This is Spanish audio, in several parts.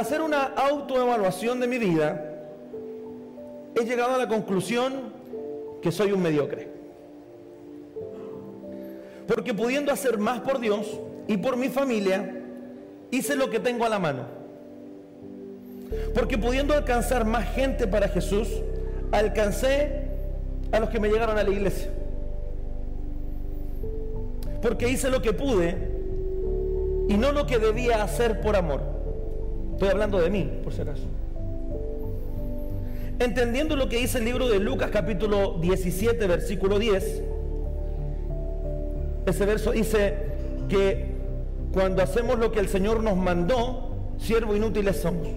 hacer una autoevaluación de mi vida, he llegado a la conclusión que soy un mediocre. Porque pudiendo hacer más por Dios y por mi familia, hice lo que tengo a la mano. Porque pudiendo alcanzar más gente para Jesús, alcancé a los que me llegaron a la iglesia. Porque hice lo que pude y no lo que debía hacer por amor. Estoy hablando de mí, por si acaso. Entendiendo lo que dice el libro de Lucas capítulo 17, versículo 10, ese verso dice que cuando hacemos lo que el Señor nos mandó, siervos inútiles somos.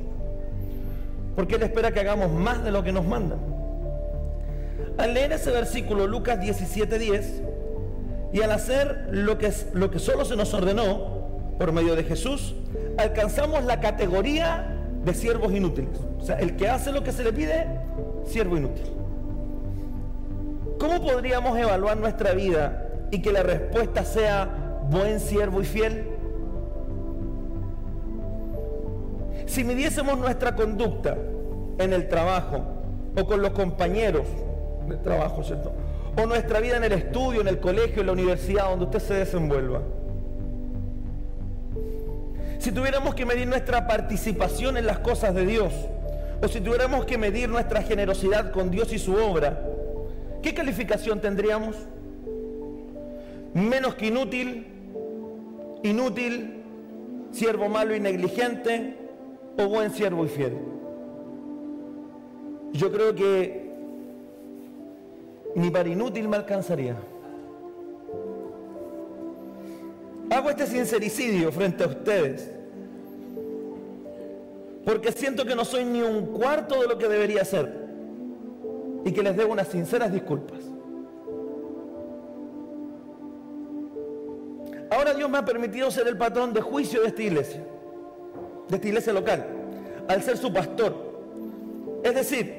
Porque Él espera que hagamos más de lo que nos manda. Al leer ese versículo, Lucas 17, 10, y al hacer lo que, lo que solo se nos ordenó por medio de Jesús, alcanzamos la categoría de siervos inútiles. O sea, el que hace lo que se le pide, siervo inútil. ¿Cómo podríamos evaluar nuestra vida y que la respuesta sea buen siervo y fiel? Si midiésemos nuestra conducta en el trabajo o con los compañeros del trabajo, ¿cierto? O nuestra vida en el estudio, en el colegio, en la universidad, donde usted se desenvuelva. Si tuviéramos que medir nuestra participación en las cosas de Dios, o si tuviéramos que medir nuestra generosidad con Dios y su obra, ¿qué calificación tendríamos? Menos que inútil, inútil, siervo malo y negligente, o buen siervo y fiel. Yo creo que ni para inútil me alcanzaría. Hago este sincericidio frente a ustedes porque siento que no soy ni un cuarto de lo que debería ser y que les debo unas sinceras disculpas. Ahora Dios me ha permitido ser el patrón de juicio de esta iglesia, de esta iglesia local, al ser su pastor. Es decir,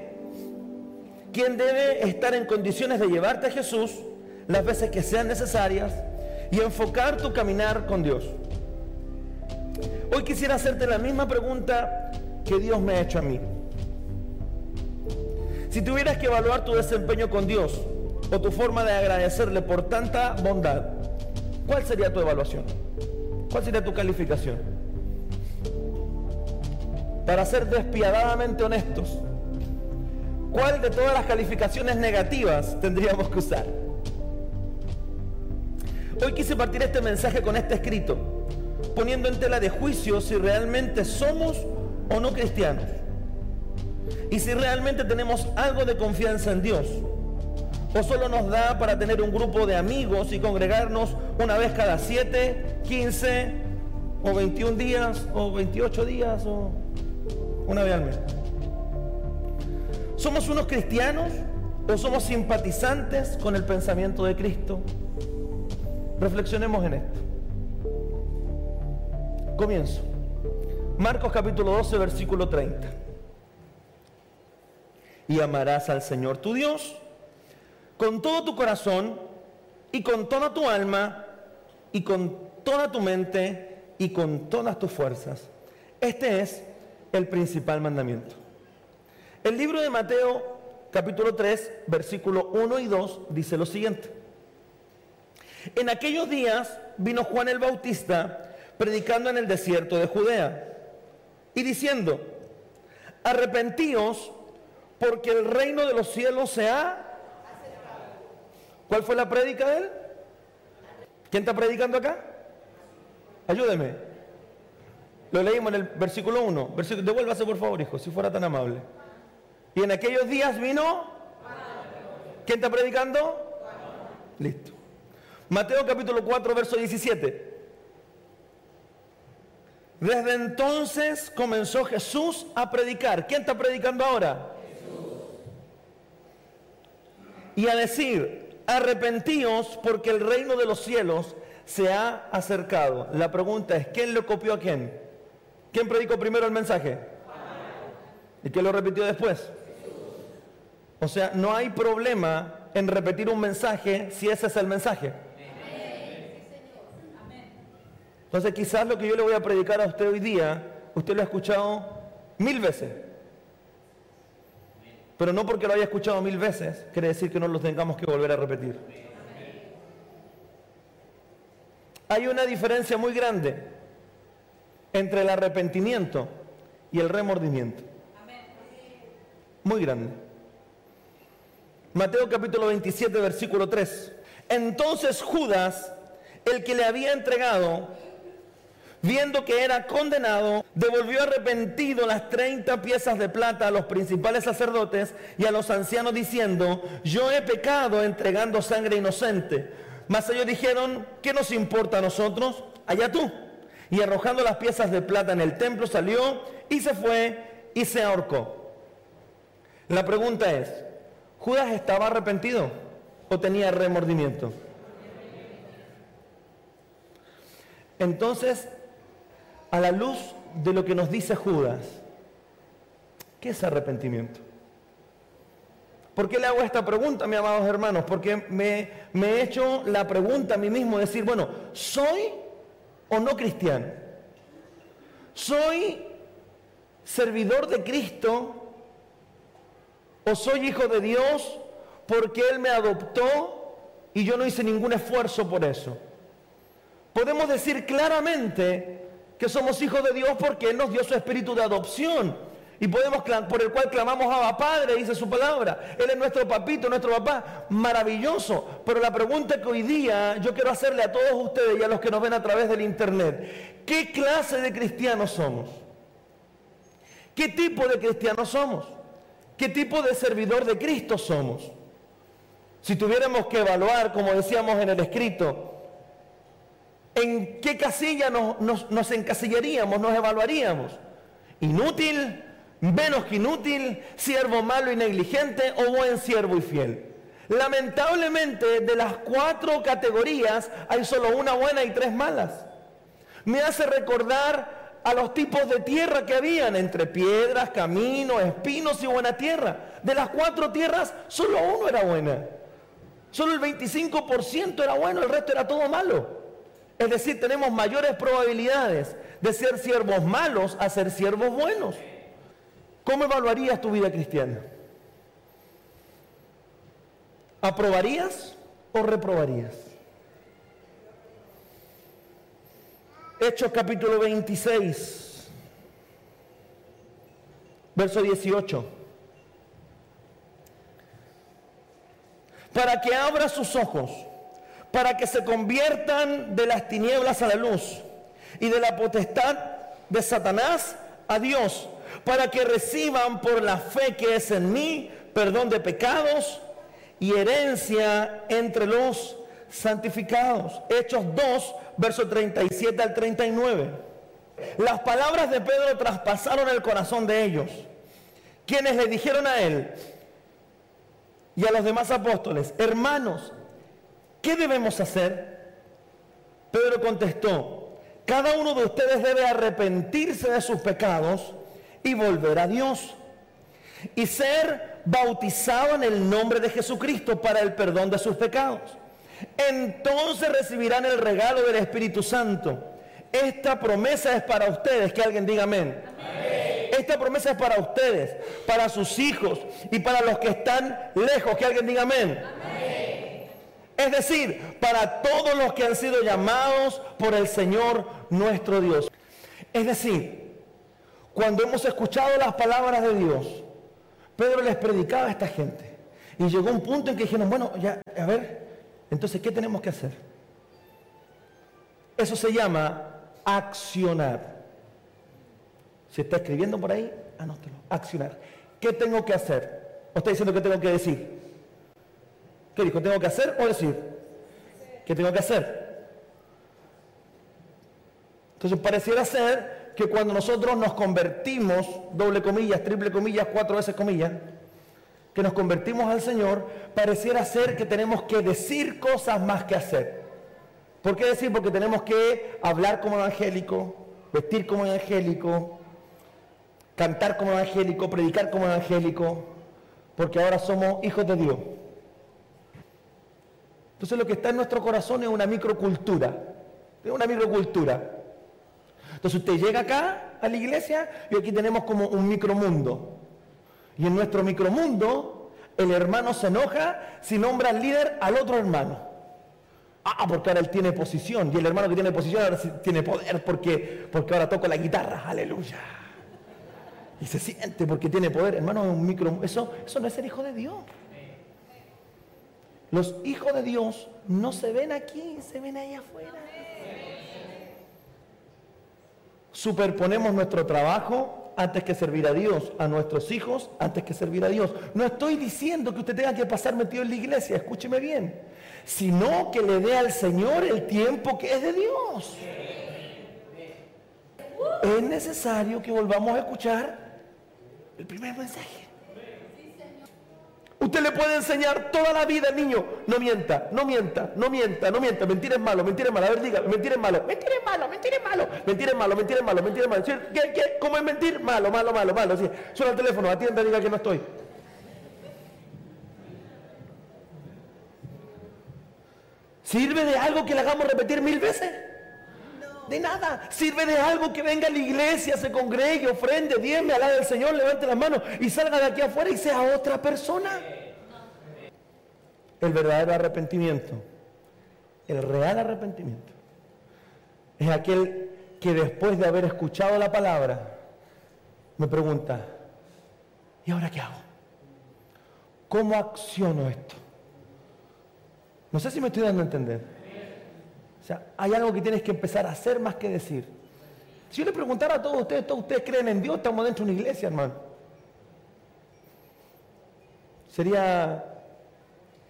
quien debe estar en condiciones de llevarte a Jesús las veces que sean necesarias y enfocar tu caminar con Dios. Hoy quisiera hacerte la misma pregunta que Dios me ha hecho a mí. Si tuvieras que evaluar tu desempeño con Dios o tu forma de agradecerle por tanta bondad, ¿cuál sería tu evaluación? ¿Cuál sería tu calificación? Para ser despiadadamente honestos, ¿cuál de todas las calificaciones negativas tendríamos que usar? Hoy quise partir este mensaje con este escrito, poniendo en tela de juicio si realmente somos o no cristianos. Y si realmente tenemos algo de confianza en Dios. O solo nos da para tener un grupo de amigos y congregarnos una vez cada 7, 15 o 21 días o 28 días o una vez al mes. ¿Somos unos cristianos o somos simpatizantes con el pensamiento de Cristo? Reflexionemos en esto. Comienzo. Marcos capítulo 12, versículo 30. Y amarás al Señor tu Dios con todo tu corazón y con toda tu alma y con toda tu mente y con todas tus fuerzas. Este es el principal mandamiento. El libro de Mateo capítulo 3, versículo 1 y 2 dice lo siguiente. En aquellos días vino Juan el Bautista predicando en el desierto de Judea y diciendo, arrepentíos porque el reino de los cielos se ha... ¿Cuál fue la prédica de él? ¿Quién está predicando acá? Ayúdeme. Lo leímos en el versículo 1. Versículo, devuélvase por favor, hijo, si fuera tan amable. Y en aquellos días vino... ¿Quién está predicando? Listo. Mateo capítulo 4, verso 17. Desde entonces comenzó Jesús a predicar. ¿Quién está predicando ahora? Jesús. Y a decir, arrepentíos porque el reino de los cielos se ha acercado. La pregunta es, ¿quién lo copió a quién? ¿Quién predicó primero el mensaje? ¿Y quién lo repitió después? O sea, no hay problema en repetir un mensaje si ese es el mensaje. Entonces quizás lo que yo le voy a predicar a usted hoy día usted lo ha escuchado mil veces. Pero no porque lo haya escuchado mil veces, quiere decir que no lo tengamos que volver a repetir. Hay una diferencia muy grande entre el arrepentimiento y el remordimiento. Muy grande. Mateo capítulo 27, versículo 3. Entonces Judas, el que le había entregado, viendo que era condenado, devolvió arrepentido las 30 piezas de plata a los principales sacerdotes y a los ancianos diciendo, yo he pecado entregando sangre inocente. Mas ellos dijeron, ¿qué nos importa a nosotros? Allá tú. Y arrojando las piezas de plata en el templo salió y se fue y se ahorcó. La pregunta es, ¿Judas estaba arrepentido o tenía remordimiento? Entonces, a la luz de lo que nos dice Judas, ¿qué es arrepentimiento? ¿Por qué le hago esta pregunta, mis amados hermanos? Porque me, he hecho la pregunta a mí mismo, decir, bueno, ¿soy o no cristiano? ¿Soy servidor de Cristo o soy hijo de Dios porque Él me adoptó y yo no hice ningún esfuerzo por eso? Podemos decir claramente que somos hijos de Dios porque Él nos dio su espíritu de adopción y podemos por el cual clamamos a Padre, dice su palabra. Él es nuestro papito, nuestro papá, maravilloso. Pero la pregunta que hoy día yo quiero hacerle a todos ustedes y a los que nos ven a través del internet, ¿qué clase de cristianos somos? ¿Qué tipo de cristianos somos? ¿Qué tipo de servidor de Cristo somos? Si tuviéramos que evaluar, como decíamos en el escrito, ¿en qué casilla nos, nos encasillaríamos, nos evaluaríamos? ¿Inútil? menos que inútil, siervo malo y negligente o buen siervo y fiel. Lamentablemente de las cuatro categorías hay solo una buena y tres malas. Me hace recordar a los tipos de tierra que habían entre piedras, caminos, espinos y buena tierra. De las cuatro tierras solo uno era buena. Solo el 25% era bueno, el resto era todo malo. Es decir, tenemos mayores probabilidades de ser siervos malos a ser siervos buenos. ¿Cómo evaluarías tu vida cristiana? ¿Aprobarías o reprobarías? Hechos capítulo 26, verso 18. Para que abra sus ojos, para que se conviertan de las tinieblas a la luz y de la potestad de Satanás a Dios para que reciban por la fe que es en mí perdón de pecados y herencia entre los santificados. Hechos 2, verso 37 al 39. Las palabras de Pedro traspasaron el corazón de ellos, quienes le dijeron a él y a los demás apóstoles, hermanos, ¿qué debemos hacer? Pedro contestó, cada uno de ustedes debe arrepentirse de sus pecados y volver a Dios. Y ser bautizado en el nombre de Jesucristo para el perdón de sus pecados. Entonces recibirán el regalo del Espíritu Santo. Esta promesa es para ustedes. Que alguien diga amén. Esta promesa es para ustedes, para sus hijos y para los que están lejos. Que alguien diga amén. Es decir, para todos los que han sido llamados por el Señor nuestro Dios. Es decir, cuando hemos escuchado las palabras de Dios, Pedro les predicaba a esta gente. Y llegó un punto en que dijeron, bueno, ya, a ver, entonces, ¿qué tenemos que hacer? Eso se llama accionar. Si está escribiendo por ahí, anótelo. Accionar. ¿Qué tengo que hacer? ¿O está diciendo qué tengo que decir? ¿Qué dijo? ¿Tengo que hacer o decir? ¿Qué tengo que hacer? Entonces pareciera ser que cuando nosotros nos convertimos, doble comillas, triple comillas, cuatro veces comillas, que nos convertimos al Señor, pareciera ser que tenemos que decir cosas más que hacer. ¿Por qué decir? Porque tenemos que hablar como evangélico, vestir como evangélico, cantar como evangélico, predicar como evangélico, porque ahora somos hijos de Dios. Entonces lo que está en nuestro corazón es una microcultura, es una microcultura Entonces usted llega acá a la iglesia y aquí tenemos como un micromundo. Y en nuestro micromundo, el hermano se enoja si nombra al líder al otro hermano. Ah, porque ahora él tiene posición. Y el hermano que tiene posición ahora tiene poder porque, porque ahora toca la guitarra. Aleluya. Y se siente porque tiene poder. Hermano, un micro, eso, eso no es ser hijo de Dios. Los hijos de Dios no se ven aquí, se ven ahí afuera superponemos nuestro trabajo antes que servir a Dios, a nuestros hijos antes que servir a Dios. No estoy diciendo que usted tenga que pasar metido en la iglesia, escúcheme bien, sino que le dé al Señor el tiempo que es de Dios. Es necesario que volvamos a escuchar el primer mensaje. Usted le puede enseñar toda la vida niño, no mienta, no mienta, no mienta, no mienta, mentira es malo, mentira es malo, a ver, diga, mentira es malo, mentira es malo, mentira es malo, mentira es malo, mentira es malo, mentira malo. ¿Qué, qué? ¿Cómo es mentir? Malo, malo, malo, malo. Sí. Suena el teléfono, atienda, diga que no estoy. ¿Sirve de algo que le hagamos repetir mil veces? De nada. Sirve de algo que venga a la iglesia, se congregue, ofrende, diezme, alabe al Señor, levante las manos y salga de aquí afuera y sea otra persona. El verdadero arrepentimiento, el real arrepentimiento, es aquel que después de haber escuchado la palabra, me pregunta, ¿y ahora qué hago? ¿Cómo acciono esto? No sé si me estoy dando a entender. O sea, hay algo que tienes que empezar a hacer más que decir. Si yo le preguntara a todos ustedes, ¿todos ustedes creen en Dios? Estamos dentro de una iglesia, hermano. Sería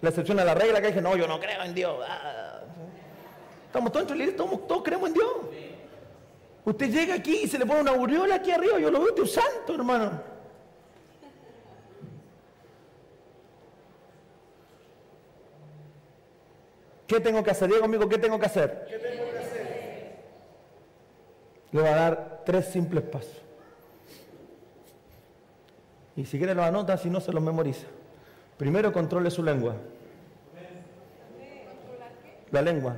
la excepción a la regla que dije, no, yo no creo en Dios. Ah. Estamos todos dentro de la iglesia, todos, creemos en Dios. Usted llega aquí y se le pone una aureola aquí arriba, yo lo veo, Dios santo, hermano. ¿Qué tengo que hacer? Diego conmigo, ¿qué tengo que hacer? ¿Qué tengo que hacer? Le voy a dar tres simples pasos. Y si quiere lo anota, si no se los memoriza. Primero controle su lengua. La lengua.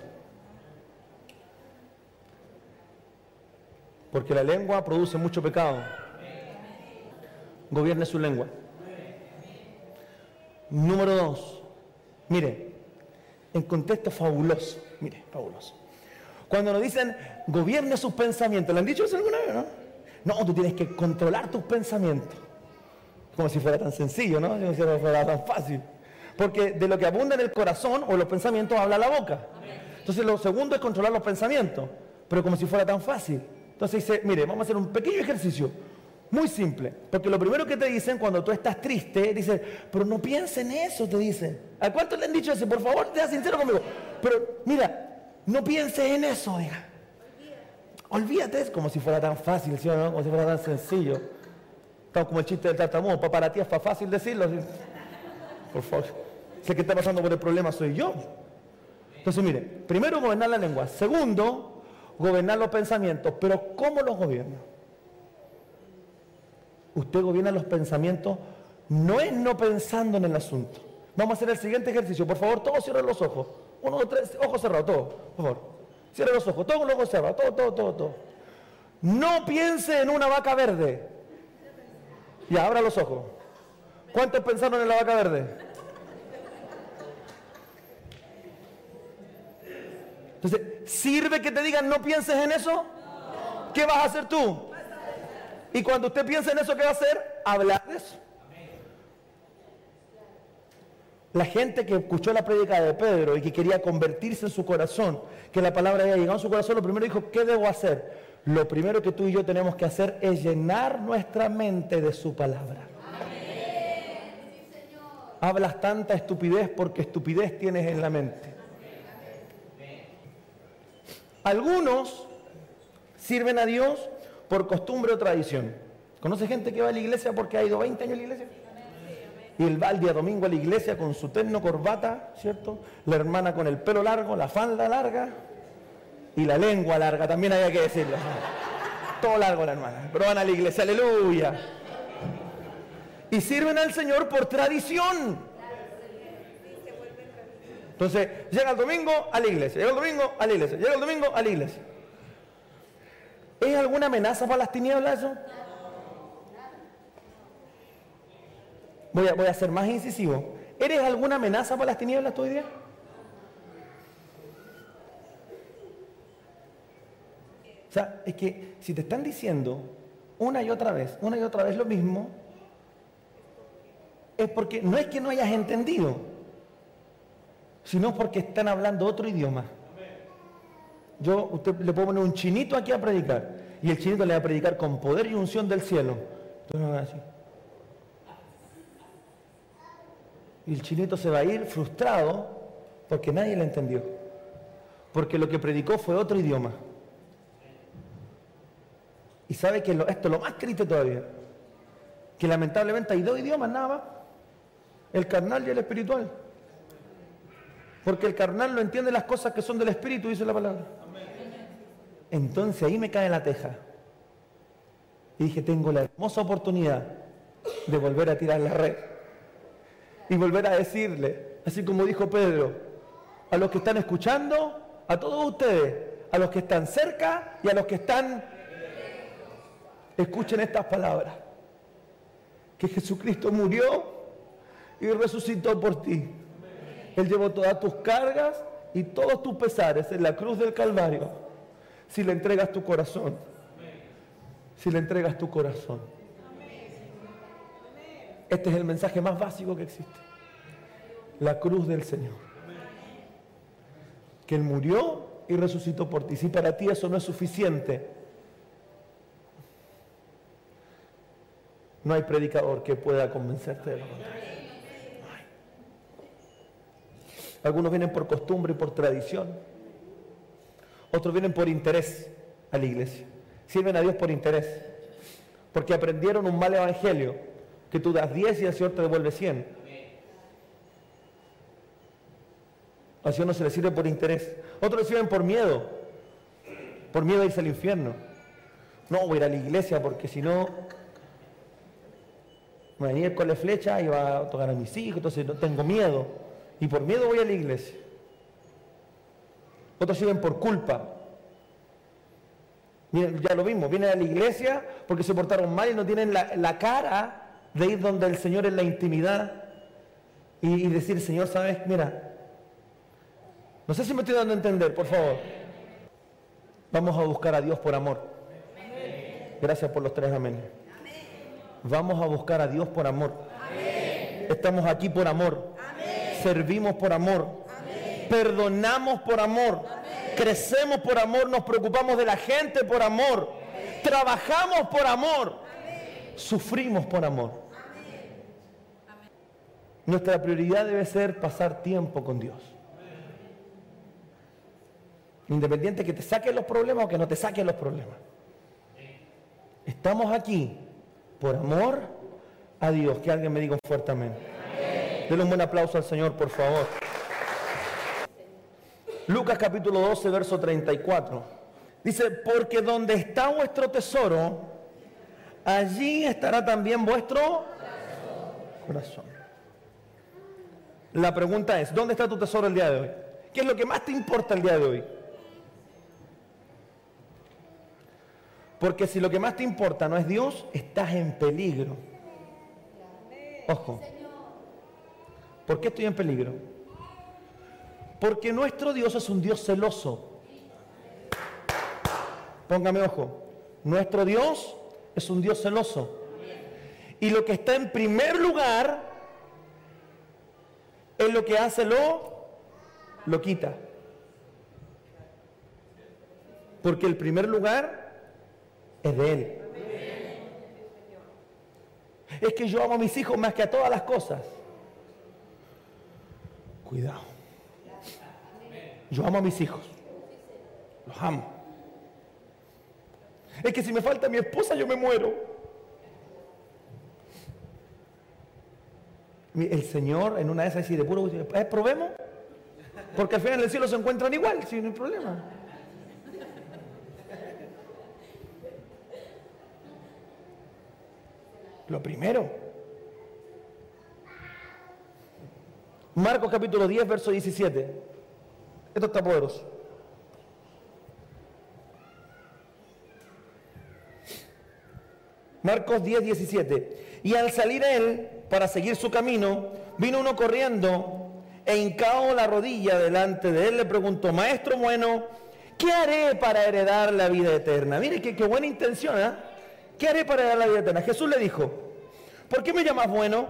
Porque la lengua produce mucho pecado. Gobierne su lengua. Número dos. Mire, en contexto fabuloso. Mire, fabuloso. Cuando nos dicen, gobierne sus pensamientos, ¿le han dicho eso alguna vez, no? No, tú tienes que controlar tus pensamientos. Como si fuera tan sencillo, ¿no? Como si fuera tan fácil. Porque de lo que abunda en el corazón o los pensamientos habla la boca. Entonces lo segundo es controlar los pensamientos, pero como si fuera tan fácil. Entonces dice, mire, vamos a hacer un pequeño ejercicio. Muy simple, porque lo primero que te dicen cuando tú estás triste, dicen, pero no pienses en eso, te dicen. ¿A cuántos le han dicho eso? Por favor, sea sincero conmigo. Pero mira, no pienses en eso, diga. Olvídate, es como si fuera tan fácil, ¿sí o no? Como si fuera tan sencillo. Estamos como el chiste del tartamudo, para ti es fácil decirlo. Por favor, sé que está pasando por el problema soy yo. Entonces, mire, primero gobernar la lengua. Segundo, gobernar los pensamientos. Pero ¿cómo los gobierna? Usted gobierna los pensamientos, no es no pensando en el asunto. Vamos a hacer el siguiente ejercicio. Por favor, todos cierren los ojos. Uno, dos, tres, ojos cerrados, todos. Por favor. Cierren los ojos, todos los ojos cerrados, todo, todo, todo, todo. No piense en una vaca verde. Y abra los ojos. ¿Cuántos pensaron en la vaca verde? Entonces, ¿sirve que te digan no pienses en eso? ¿Qué vas a hacer tú? Y cuando usted piensa en eso, ¿qué va a hacer? Hablar de eso. La gente que escuchó la prédica de Pedro y que quería convertirse en su corazón, que la palabra había llegado a su corazón, lo primero dijo, ¿qué debo hacer? Lo primero que tú y yo tenemos que hacer es llenar nuestra mente de su palabra. Hablas tanta estupidez porque estupidez tienes en la mente. Algunos sirven a Dios por costumbre o tradición. ¿Conoce gente que va a la iglesia porque ha ido 20 años a la iglesia? Y él va el día domingo a la iglesia con su terno, corbata, ¿cierto? La hermana con el pelo largo, la falda larga y la lengua larga, también había que decirlo. Todo largo la hermana, pero van a la iglesia, aleluya. Y sirven al Señor por tradición. Entonces, llega el domingo a la iglesia, llega el domingo a la iglesia, llega el domingo a la iglesia. ¿Es alguna amenaza para las tinieblas eso? Voy a, voy a ser más incisivo. ¿Eres alguna amenaza para las tinieblas tú hoy día? O sea, es que si te están diciendo una y otra vez, una y otra vez lo mismo, es porque no es que no hayas entendido, sino porque están hablando otro idioma. Yo, usted le puedo poner un chinito aquí a predicar, y el chinito le va a predicar con poder y unción del cielo. Entonces va a decir, Y el chinito se va a ir frustrado porque nadie le entendió. Porque lo que predicó fue otro idioma. Y sabe que esto es lo más triste todavía. Que lamentablemente hay dos idiomas nada más. El carnal y el espiritual. Porque el carnal no entiende las cosas que son del espíritu, dice la palabra. Entonces ahí me cae la teja. Y dije, tengo la hermosa oportunidad de volver a tirar la red y volver a decirle, así como dijo Pedro, a los que están escuchando, a todos ustedes, a los que están cerca y a los que están, escuchen estas palabras, que Jesucristo murió y resucitó por ti. Él llevó todas tus cargas y todos tus pesares en la cruz del Calvario, si le entregas tu corazón, si le entregas tu corazón. Este es el mensaje más básico que existe. La cruz del Señor. Que Él murió y resucitó por ti. Si para ti eso no es suficiente, no hay predicador que pueda convencerte de lo contrario. Algunos vienen por costumbre y por tradición. Otros vienen por interés a la iglesia. Sirven a Dios por interés. Porque aprendieron un mal evangelio que tú das 10 y el Señor te devuelve 100. Al Señor no se le sirve por interés. Otros le sirven por miedo. Por miedo a irse al infierno. No voy a ir a la iglesia porque si no me venía con la flecha y va a tocar a mis hijos, entonces tengo miedo. Y por miedo voy a la iglesia. Otros sirven por culpa. ya lo mismo, vienen a la iglesia porque se portaron mal y no tienen la, la cara de ir donde el Señor en la intimidad y, decir, Señor, ¿sabes? Mira, no sé si me estoy dando a entender, por favor. Vamos a buscar a Dios por amor. Gracias por los tres amén. Vamos a buscar a Dios por amor. Estamos aquí por amor. Servimos por amor. Perdonamos por amor. Crecemos por amor. Nos preocupamos de la gente por amor. Trabajamos por amor. Sufrimos por amor. Nuestra prioridad debe ser pasar tiempo con Dios. Independiente que te saquen los problemas o que no te saquen los problemas. Estamos aquí por amor a Dios. Que alguien me diga un fuerte amén. Denle un buen aplauso al Señor, por favor. Lucas capítulo 12, verso 34. Dice, porque donde está vuestro tesoro, allí estará también vuestro corazón. La pregunta es, ¿dónde está tu tesoro el día de hoy? ¿Qué es lo que más te importa el día de hoy? Porque si lo que más te importa no es Dios, estás en peligro. Ojo. ¿Por qué estoy en peligro? Porque nuestro Dios es un Dios celoso. Póngame ojo. Nuestro Dios es un Dios celoso. Y lo que está en primer lugar él lo que hace lo, lo quita. Porque el primer lugar es de Él. Es que yo amo a mis hijos más que a todas las cosas. Cuidado. Yo amo a mis hijos. Los amo. Es que si me falta mi esposa yo me muero. el Señor en una de esas dice de puro, eh, probemos, porque al final en el cielo se encuentran igual, sin problema. Lo primero. Marcos capítulo 10, verso 17. Esto está poderoso. Marcos 10, 17. Y al salir él para seguir su camino, vino uno corriendo e hincado la rodilla delante de él, le preguntó, maestro bueno, ¿qué haré para heredar la vida eterna? Mire qué, qué buena intención, ¿eh? ¿Qué haré para heredar la vida eterna? Jesús le dijo, ¿por qué me llamas bueno?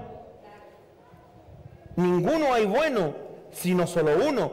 Ninguno hay bueno, sino solo uno,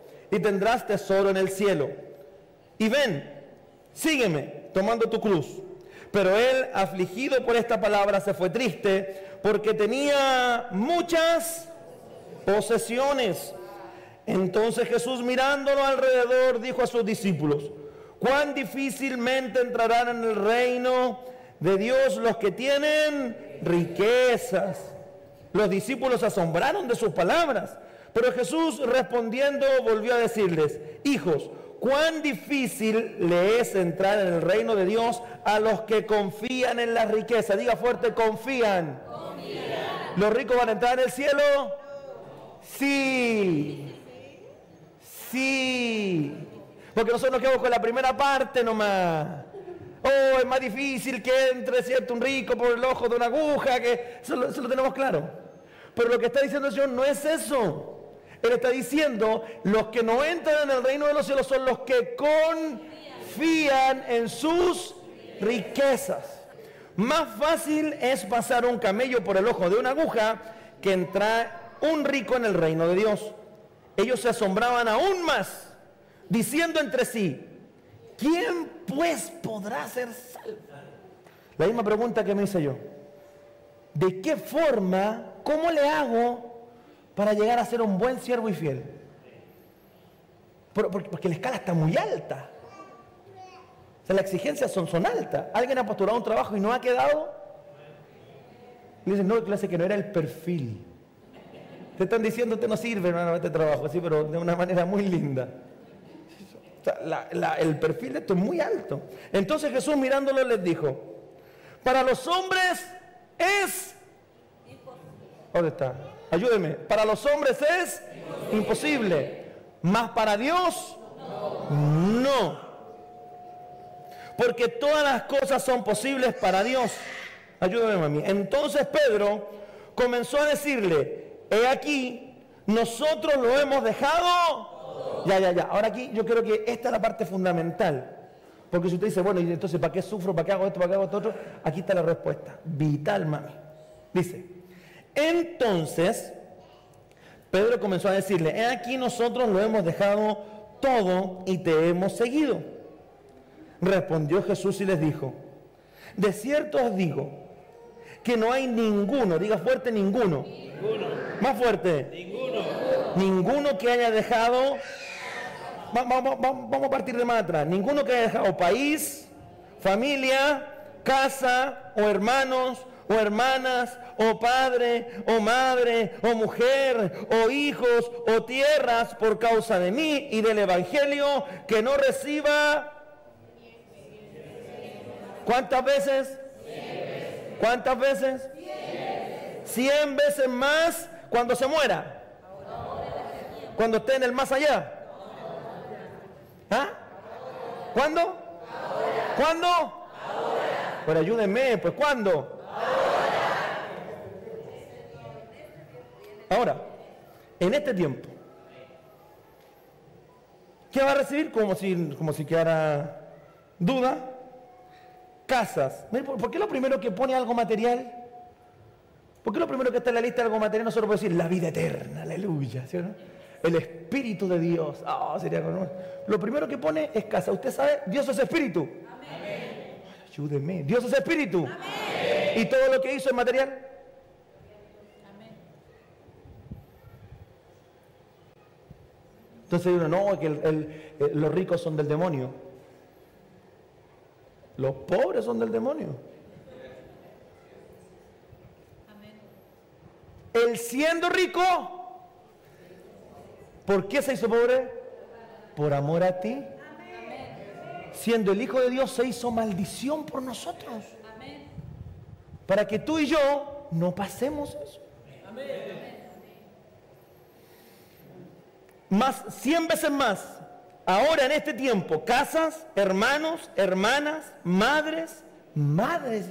y tendrás tesoro en el cielo. Y ven, sígueme tomando tu cruz. Pero él, afligido por esta palabra, se fue triste porque tenía muchas posesiones. Entonces Jesús mirándolo alrededor dijo a sus discípulos, cuán difícilmente entrarán en el reino de Dios los que tienen riquezas. Los discípulos asombraron de sus palabras, pero Jesús respondiendo volvió a decirles, hijos, cuán difícil le es entrar en el reino de Dios a los que confían en la riqueza. Diga fuerte, confían. ¿Los ricos van a entrar en el cielo? Sí. Sí. Porque nosotros nos quedamos con la primera parte nomás. Oh, es más difícil que entre, ¿cierto? Un rico por el ojo de una aguja, que eso lo, eso lo tenemos claro. Pero lo que está diciendo el Señor no es eso. Él está diciendo, los que no entran en el reino de los cielos son los que confían en sus riquezas. Más fácil es pasar un camello por el ojo de una aguja que entrar un rico en el reino de Dios. Ellos se asombraban aún más, diciendo entre sí, ¿quién pues podrá ser salvo? La misma pregunta que me hice yo. ¿De qué forma, cómo le hago para llegar a ser un buen siervo y fiel. Porque la escala está muy alta. O sea, las exigencias son, son altas. Alguien ha postulado un trabajo y no ha quedado. Le dicen, no, clase que no era el perfil. Te están diciendo, que no sirve hermano, este trabajo, así, pero de una manera muy linda. O sea, el perfil de esto es muy alto. Entonces Jesús mirándolo les dijo, para los hombres es... ¿Dónde está? Ayúdeme. Para los hombres es imposible. Más para Dios, no. Porque todas las cosas son posibles para Dios. Ayúdame, mami. Entonces Pedro comenzó a decirle, he aquí, nosotros lo hemos dejado. Ya, ya, ya. Ahora aquí yo creo que esta es la parte fundamental. Porque si usted dice, bueno, y entonces, ¿para qué sufro? ¿Para qué hago esto? ¿Para qué hago esto otro? Aquí está la respuesta. Vital, mami. Dice, entonces, Pedro comenzó a decirle, he aquí nosotros lo hemos dejado todo y te hemos seguido. Respondió Jesús y les dijo, de cierto os digo que no hay ninguno, diga fuerte ninguno, más fuerte, ninguno, ninguno que haya dejado, vamos, vamos a partir de más atrás, ninguno que haya dejado país, familia, casa o hermanos o hermanas, o padre, o madre, o mujer, o hijos, o tierras por causa de mí y del Evangelio, que no reciba... ¿Cuántas veces? ¿Cuántas veces? Cien veces más cuando se muera. Cuando esté en el más allá. ¿Ah? ¿Cuándo? ¿Cuándo? Pero ayúdenme, pues ¿cuándo? Ahora, en este tiempo, ¿qué va a recibir? Como si, como si quedara duda. Casas. ¿Por qué lo primero que pone algo material? ¿Por qué lo primero que está en la lista de algo material nosotros podemos decir la vida eterna? Aleluya. El Espíritu de Dios. Oh, sería Lo primero que pone es casa. Usted sabe, Dios es Espíritu. Amén. Ayúdeme. Dios es Espíritu. Amén. ¿Y todo lo que hizo es material? Entonces uno, no, que los ricos son del demonio. Los pobres son del demonio. Él siendo rico, ¿por qué se hizo pobre? Por amor a ti. Siendo el Hijo de Dios se hizo maldición por nosotros. Para que tú y yo no pasemos eso. Más, cien veces más, ahora en este tiempo, casas, hermanos, hermanas, madres, madres,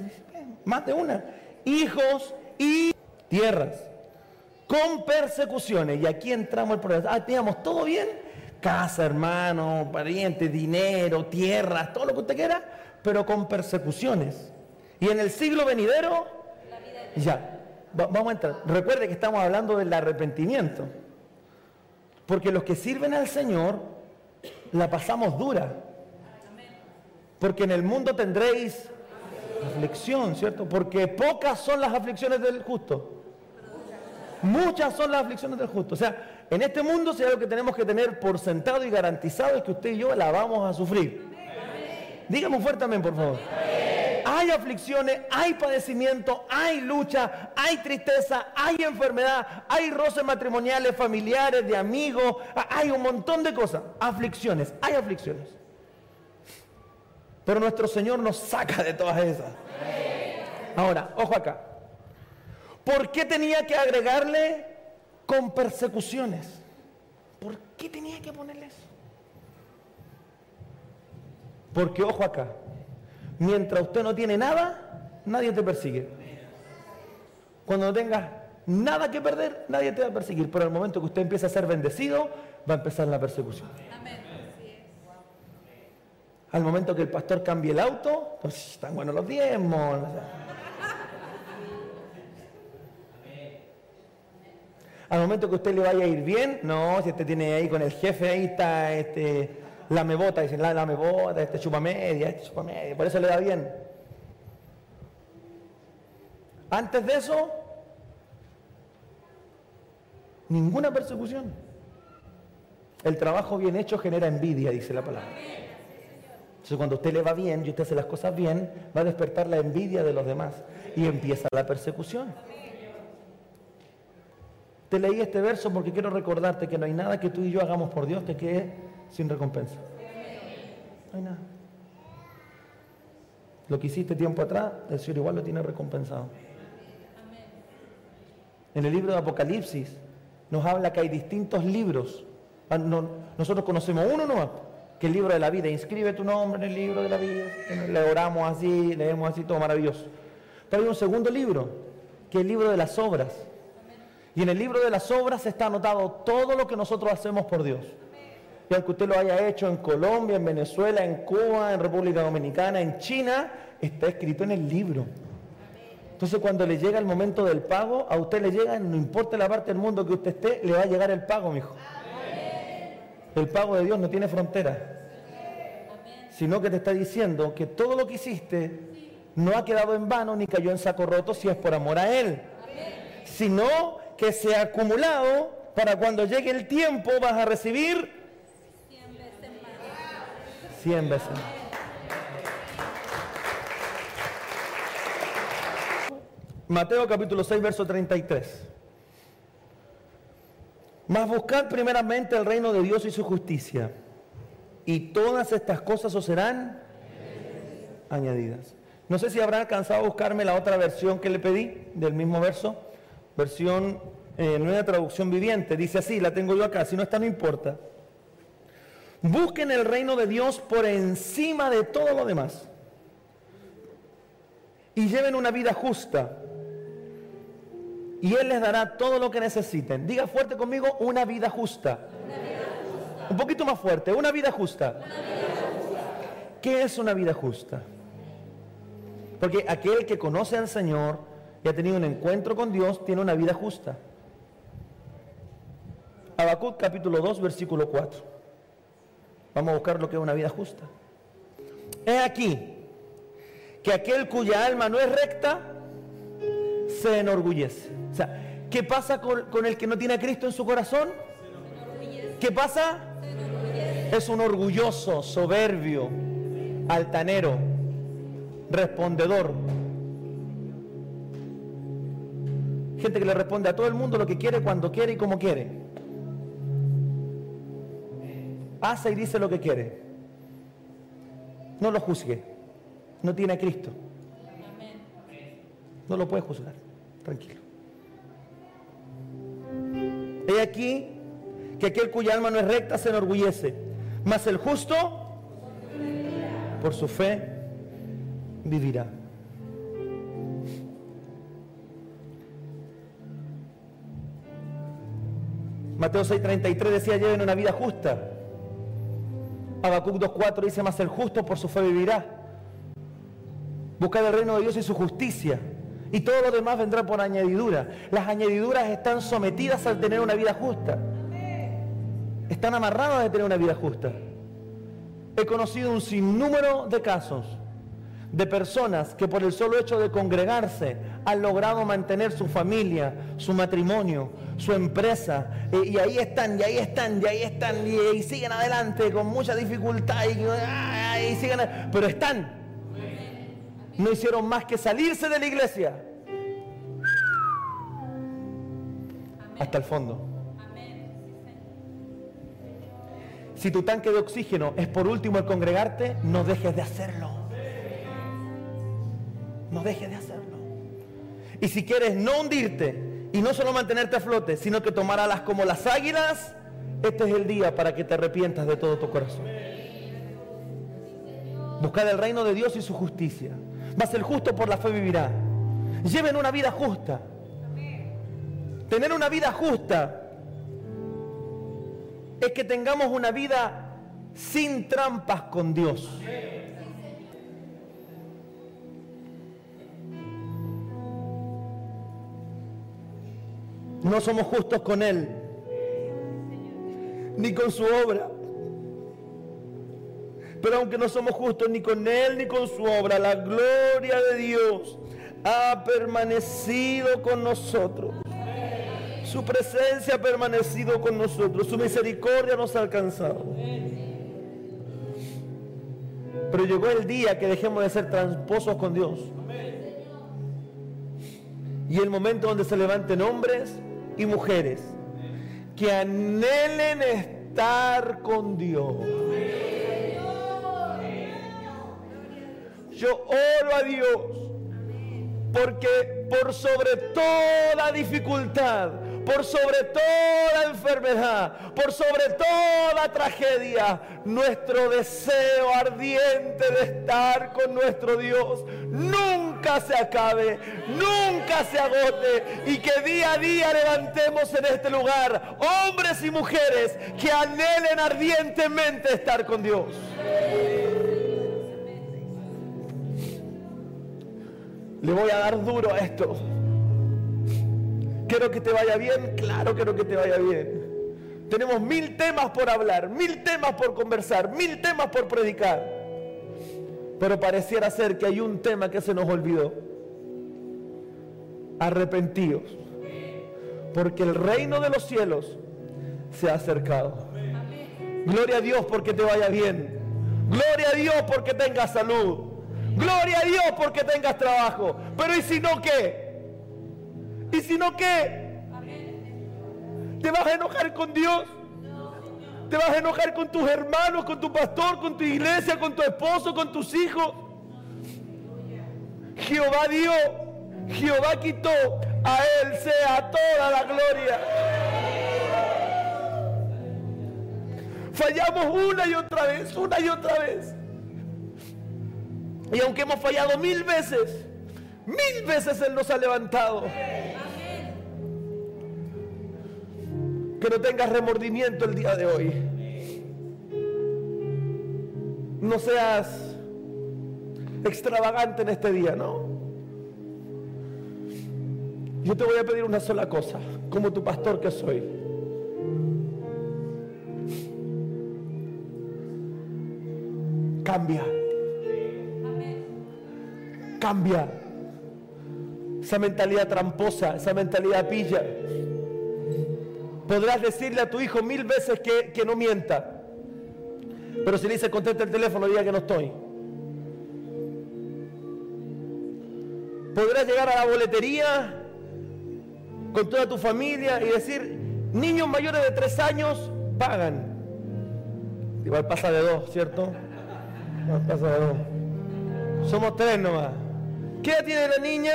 más de una, hijos y tierras, con persecuciones. Y aquí entramos el problema. Ah, teníamos todo bien, casa, hermano, parientes, dinero, tierras, todo lo que usted quiera, pero con persecuciones. Y en el siglo venidero, ya, vamos a entrar. Recuerde que estamos hablando del arrepentimiento. Porque los que sirven al Señor la pasamos dura. Porque en el mundo tendréis aflicción, ¿cierto? Porque pocas son las aflicciones del justo. Muchas son las aflicciones del justo. O sea, en este mundo si hay algo que tenemos que tener por sentado y garantizado es que usted y yo la vamos a sufrir. Dígame fuertemente, por favor hay aflicciones, hay padecimiento, hay lucha, hay tristeza, hay enfermedad, hay roces matrimoniales, familiares, de amigos, hay un montón de cosas. Aflicciones, hay aflicciones. Pero nuestro Señor nos saca de todas esas. Ahora, ojo acá. ¿Por qué tenía que agregarle con persecuciones? ¿Por qué tenía que ponerle eso? Porque ojo acá, Mientras usted no tiene nada, nadie te persigue. Cuando no tengas nada que perder, nadie te va a perseguir. Pero el momento que usted empiece a ser bendecido, va a empezar la persecución. Al momento que el pastor cambie el auto, pues están buenos los diezmos. Al momento que usted le vaya a ir bien, no, si usted tiene ahí con el jefe, ahí está este, la me bota, dicen, la, la me bota, este chupa media, este chupa media, por eso le da bien. Antes de eso, ninguna persecución. El trabajo bien hecho genera envidia, dice la palabra. Entonces cuando usted le va bien y usted hace las cosas bien, va a despertar la envidia de los demás y empieza la persecución. Te leí este verso porque quiero recordarte que no hay nada que tú y yo hagamos por Dios que quede sin recompensa. No hay nada. Lo que hiciste tiempo atrás, el Señor igual lo tiene recompensado. En el libro de Apocalipsis nos habla que hay distintos libros. Ah, nosotros conocemos uno nomás, que el libro de la vida. Inscribe tu nombre en el libro de la vida. Le oramos así, leemos así, todo maravilloso. Pero hay un segundo libro, que es el libro de las obras. Y en el libro de las obras está anotado todo lo que nosotros hacemos por Dios y aunque usted lo haya hecho en Colombia, en Venezuela, en Cuba, en República Dominicana, en China, está escrito en el libro. Entonces cuando le llega el momento del pago, a usted le llega, no importa la parte del mundo que usted esté, le va a llegar el pago, mi hijo. El pago de Dios no tiene frontera. Sino que te está diciendo que todo lo que hiciste no ha quedado en vano ni cayó en saco roto si es por amor a Él. Sino que se ha acumulado para cuando llegue el tiempo vas a recibir 100 veces Mateo capítulo 6, verso 33. Mas buscad primeramente el reino de Dios y su justicia, y todas estas cosas os serán añadidas. No sé si habrá alcanzado a buscarme la otra versión que le pedí del mismo verso, versión eh, nueva traducción viviente. Dice así, la tengo yo acá, si no está no importa. Busquen el reino de Dios por encima de todo lo demás. Y lleven una vida justa. Y Él les dará todo lo que necesiten. Diga fuerte conmigo, una vida justa. Un poquito más fuerte, una vida justa. Una vida justa. ¿Qué es una vida justa? Porque aquel que conoce al Señor y ha tenido un encuentro con Dios tiene una vida justa. Habacuc capítulo 2, versículo 4. Vamos a buscar lo que es una vida justa. Es aquí que aquel cuya alma no es recta se enorgullece. O sea, ¿qué pasa con, el que no tiene a Cristo en su corazón? ¿Qué pasa? Es un orgulloso, soberbio, altanero, respondedor. Gente que le responde a todo el mundo lo que quiere, cuando quiere y como quiere. Hace y dice lo que quiere. No lo juzgue. No tiene a Cristo. No lo puede juzgar. Tranquilo. He aquí que aquel cuya alma no es recta se enorgullece, mas el justo por su fe vivirá. Mateo 6:33 decía, lleven una vida justa. Habacuc 2:4 dice, más el justo por su fe vivirá. Buscad el reino de Dios y su justicia. Y todo lo demás vendrá por añadidura. Las añadiduras están sometidas al tener una vida justa. Están amarradas de tener una vida justa. He conocido un sinnúmero de casos de personas que por el solo hecho de congregarse han logrado mantener su familia, su matrimonio, su empresa, y ahí están, y ahí están, y ahí están, y, siguen adelante con mucha dificultad, y, siguen, pero están. No hicieron más que salirse de la iglesia hasta el fondo. Si tu tanque de oxígeno es por último el congregarte, no dejes de hacerlo. No dejes de hacerlo. Y si quieres no hundirte y no solo mantenerte a flote, sino que tomar alas como las águilas, este es el día para que te arrepientas de todo tu corazón. Buscar el reino de Dios y su justicia. Mas el justo por la fe vivirá. Lleven una vida justa. Tener una vida justa es que tengamos una vida sin trampas con Dios. No somos justos con Él, ni con su obra. Pero aunque no somos justos ni con Él ni con su obra, la gloria de Dios ha permanecido con nosotros. Su presencia ha permanecido con nosotros. Su misericordia nos ha alcanzado. Pero llegó el día que dejemos de ser tramposos con Dios. Y el momento donde se levanten hombres y mujeres que anhelen estar con Dios. Yo oro a Dios porque por sobre toda dificultad, por sobre toda enfermedad, por sobre toda tragedia, nuestro deseo ardiente de estar con nuestro Dios nunca se acabe, nunca se agote y que día a día levantemos en este lugar hombres y mujeres que anhelen ardientemente estar con Dios. Le voy a dar duro a esto. Quiero que te vaya bien, claro quiero que te vaya bien. Tenemos mil temas por hablar, mil temas por conversar, mil temas por predicar. Pero pareciera ser que hay un tema que se nos olvidó. Arrepentidos. Porque el reino de los cielos se ha acercado. Gloria a Dios porque te vaya bien. Gloria a Dios porque tengas salud. Gloria a Dios porque tengas trabajo. Pero ¿y si no qué? ¿Y si no qué? ¿Te vas a enojar con Dios? ¿Te vas a enojar con tus hermanos, con tu pastor, con tu iglesia, con tu esposo, con tus hijos? Jehová dio, Jehová quitó, a Él sea toda la gloria. Fallamos una y otra vez, una y otra vez. Y aunque hemos fallado mil veces, mil veces Él nos ha levantado. Que no tengas remordimiento el día de hoy. No seas extravagante en este día, ¿no? Yo te voy a pedir una sola cosa, como tu pastor que soy. Cambia. Cambia. Esa mentalidad tramposa, esa mentalidad pilla. Podrás decirle a tu hijo mil veces que, no mienta. Pero si le dice contesta el teléfono, diga que no estoy. Podrás llegar a la boletería con toda tu familia y decir, niños mayores de tres años pagan. Igual pasa de dos, ¿cierto? Igual pasa de dos. Somos tres nomás. ¿Qué tiene la niña?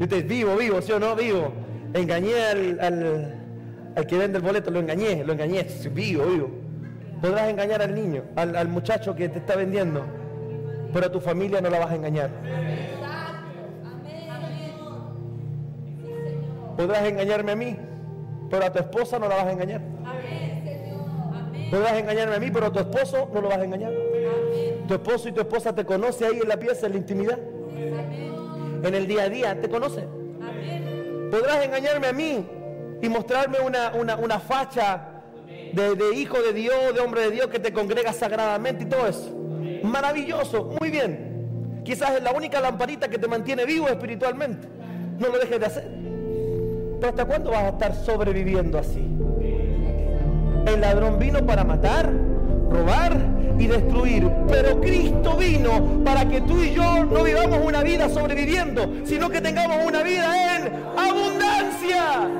Viste, vivo, vivo, ¿sí o no? Vivo. Engañé al, al, al que vende el boleto, lo engañé, lo engañé. Vivo, vivo. Podrás engañar al niño, al, al muchacho que te está vendiendo, pero a tu familia no la vas a engañar. Podrás engañarme a mí, pero a tu esposa no la vas a engañar. Podrás engañarme a mí, pero a tu esposo no lo vas a engañar. Tu esposo y tu esposa te conocen ahí en la pieza, en la intimidad. En el día a día te conocen. Podrás engañarme a mí y mostrarme una, una, una facha de, de hijo de Dios, de hombre de Dios que te congrega sagradamente y todo eso. Maravilloso, muy bien. Quizás es la única lamparita que te mantiene vivo espiritualmente. No lo dejes de hacer. Pero ¿hasta cuándo vas a estar sobreviviendo así? El ladrón vino para matar, robar y destruir. Pero Cristo vino para que tú y yo no vivamos una vida sobreviviendo, sino que tengamos una vida en abundancia.